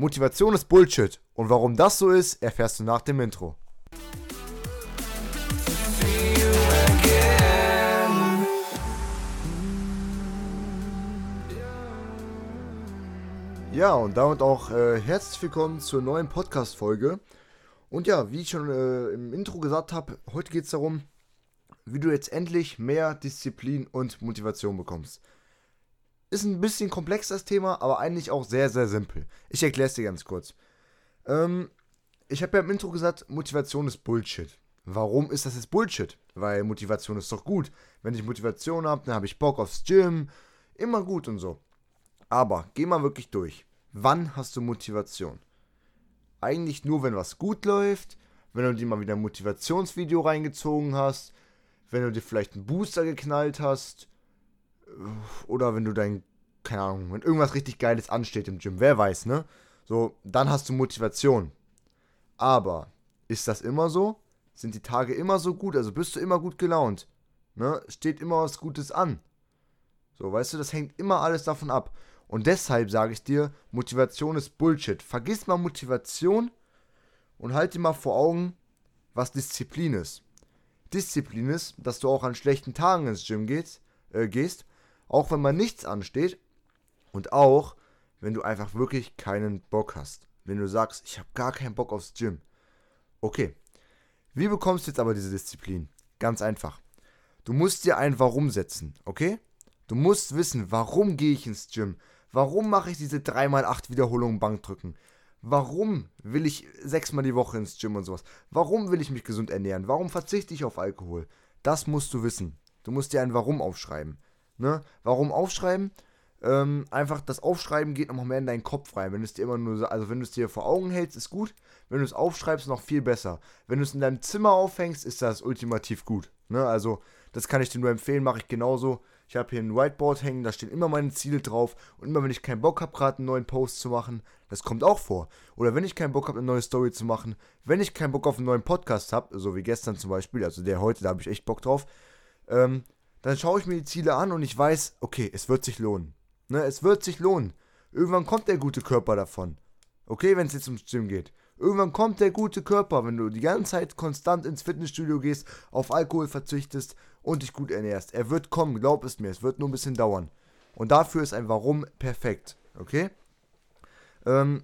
Motivation ist Bullshit. Und warum das so ist, erfährst du nach dem Intro. Ja, und damit auch äh, herzlich willkommen zur neuen Podcast-Folge. Und ja, wie ich schon äh, im Intro gesagt habe, heute geht es darum, wie du jetzt endlich mehr Disziplin und Motivation bekommst. Ist ein bisschen komplex das Thema, aber eigentlich auch sehr, sehr simpel. Ich erkläre es dir ganz kurz. Ähm, ich habe ja im Intro gesagt, Motivation ist Bullshit. Warum ist das jetzt Bullshit? Weil Motivation ist doch gut. Wenn ich Motivation habe, dann habe ich Bock aufs Gym. Immer gut und so. Aber geh mal wirklich durch. Wann hast du Motivation? Eigentlich nur, wenn was gut läuft, wenn du dir mal wieder ein Motivationsvideo reingezogen hast, wenn du dir vielleicht einen Booster geknallt hast, oder wenn du dein, keine Ahnung, wenn irgendwas richtig Geiles ansteht im Gym, wer weiß, ne? So, dann hast du Motivation. Aber ist das immer so? Sind die Tage immer so gut? Also bist du immer gut gelaunt? Ne? Steht immer was Gutes an? So, weißt du, das hängt immer alles davon ab. Und deshalb sage ich dir, Motivation ist Bullshit. Vergiss mal Motivation und halt dir mal vor Augen, was Disziplin ist. Disziplin ist, dass du auch an schlechten Tagen ins Gym gehst, äh, gehst auch wenn man nichts ansteht und auch wenn du einfach wirklich keinen Bock hast. Wenn du sagst, ich habe gar keinen Bock aufs Gym. Okay. Wie bekommst du jetzt aber diese Disziplin? Ganz einfach. Du musst dir ein Warum setzen, okay? Du musst wissen, warum gehe ich ins Gym? Warum mache ich diese 3x8 Wiederholungen Bankdrücken? Warum will ich sechsmal die Woche ins Gym und sowas? Warum will ich mich gesund ernähren? Warum verzichte ich auf Alkohol? Das musst du wissen. Du musst dir ein Warum aufschreiben. Ne? Warum aufschreiben? Ähm, einfach das Aufschreiben geht nochmal mehr in deinen Kopf rein. Wenn du es dir immer nur, also wenn du es dir vor Augen hältst, ist gut. Wenn du es aufschreibst, noch viel besser. Wenn du es in deinem Zimmer aufhängst, ist das ultimativ gut. Ne? Also, das kann ich dir nur empfehlen, mache ich genauso. Ich habe hier ein Whiteboard hängen, da stehen immer meine Ziele drauf. Und immer wenn ich keinen Bock habe, gerade einen neuen Post zu machen, das kommt auch vor. Oder wenn ich keinen Bock habe, eine neue Story zu machen, wenn ich keinen Bock auf einen neuen Podcast habe, so wie gestern zum Beispiel, also der heute, da habe ich echt Bock drauf, ähm, dann schaue ich mir die Ziele an und ich weiß, okay, es wird sich lohnen. Ne, es wird sich lohnen. Irgendwann kommt der gute Körper davon. Okay, wenn es jetzt ums Gym geht. Irgendwann kommt der gute Körper, wenn du die ganze Zeit konstant ins Fitnessstudio gehst, auf Alkohol verzichtest und dich gut ernährst. Er wird kommen, glaub es mir, es wird nur ein bisschen dauern. Und dafür ist ein Warum perfekt. Okay? Ähm,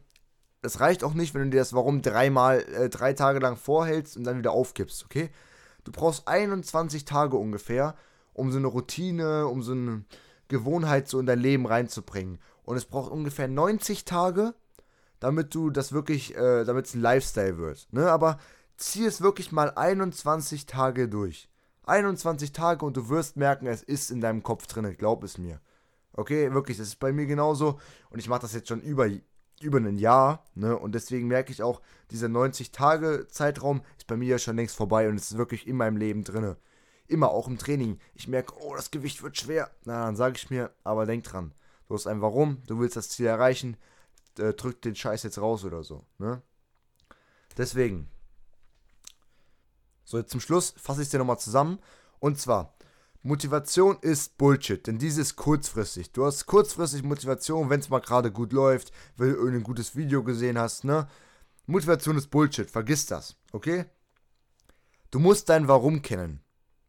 es reicht auch nicht, wenn du dir das Warum dreimal, äh, drei Tage lang vorhältst und dann wieder aufgibst, okay? Du brauchst 21 Tage ungefähr, um so eine Routine, um so eine Gewohnheit so in dein Leben reinzubringen. Und es braucht ungefähr 90 Tage, damit du das wirklich, äh, damit es ein Lifestyle wird. Ne? Aber zieh es wirklich mal 21 Tage durch. 21 Tage und du wirst merken, es ist in deinem Kopf drin, glaub es mir. Okay, wirklich, das ist bei mir genauso. Und ich mache das jetzt schon über, über ein Jahr. Ne? Und deswegen merke ich auch, dieser 90-Tage-Zeitraum ist bei mir ja schon längst vorbei und es ist wirklich in meinem Leben drin. Immer auch im Training. Ich merke, oh, das Gewicht wird schwer. Na, dann sage ich mir, aber denk dran. Du hast ein Warum, du willst das Ziel erreichen, äh, drück den Scheiß jetzt raus oder so. Ne? Deswegen. So, jetzt zum Schluss fasse ich es dir nochmal zusammen. Und zwar, Motivation ist Bullshit, denn diese ist kurzfristig. Du hast kurzfristig Motivation, wenn es mal gerade gut läuft, wenn du irgendein gutes Video gesehen hast, ne? Motivation ist Bullshit, vergiss das, okay? Du musst dein Warum kennen.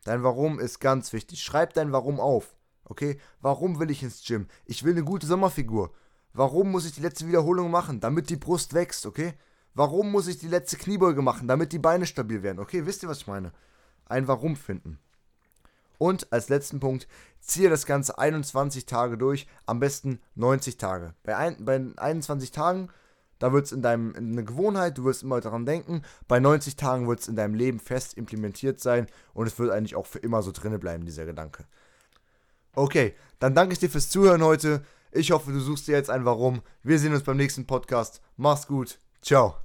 Dein Warum ist ganz wichtig. Schreib dein Warum auf. Okay? Warum will ich ins Gym? Ich will eine gute Sommerfigur. Warum muss ich die letzte Wiederholung machen? Damit die Brust wächst, okay? Warum muss ich die letzte Kniebeuge machen? Damit die Beine stabil werden, okay? Wisst ihr, was ich meine? Ein Warum finden. Und als letzten Punkt, ziehe das Ganze 21 Tage durch, am besten 90 Tage. Bei, ein, bei 21 Tagen da wird es in deinem in eine Gewohnheit, du wirst immer daran denken. Bei 90 Tagen wird es in deinem Leben fest implementiert sein und es wird eigentlich auch für immer so drinne bleiben, dieser Gedanke. Okay, dann danke ich dir fürs Zuhören heute. Ich hoffe, du suchst dir jetzt ein Warum. Wir sehen uns beim nächsten Podcast. Mach's gut. Ciao.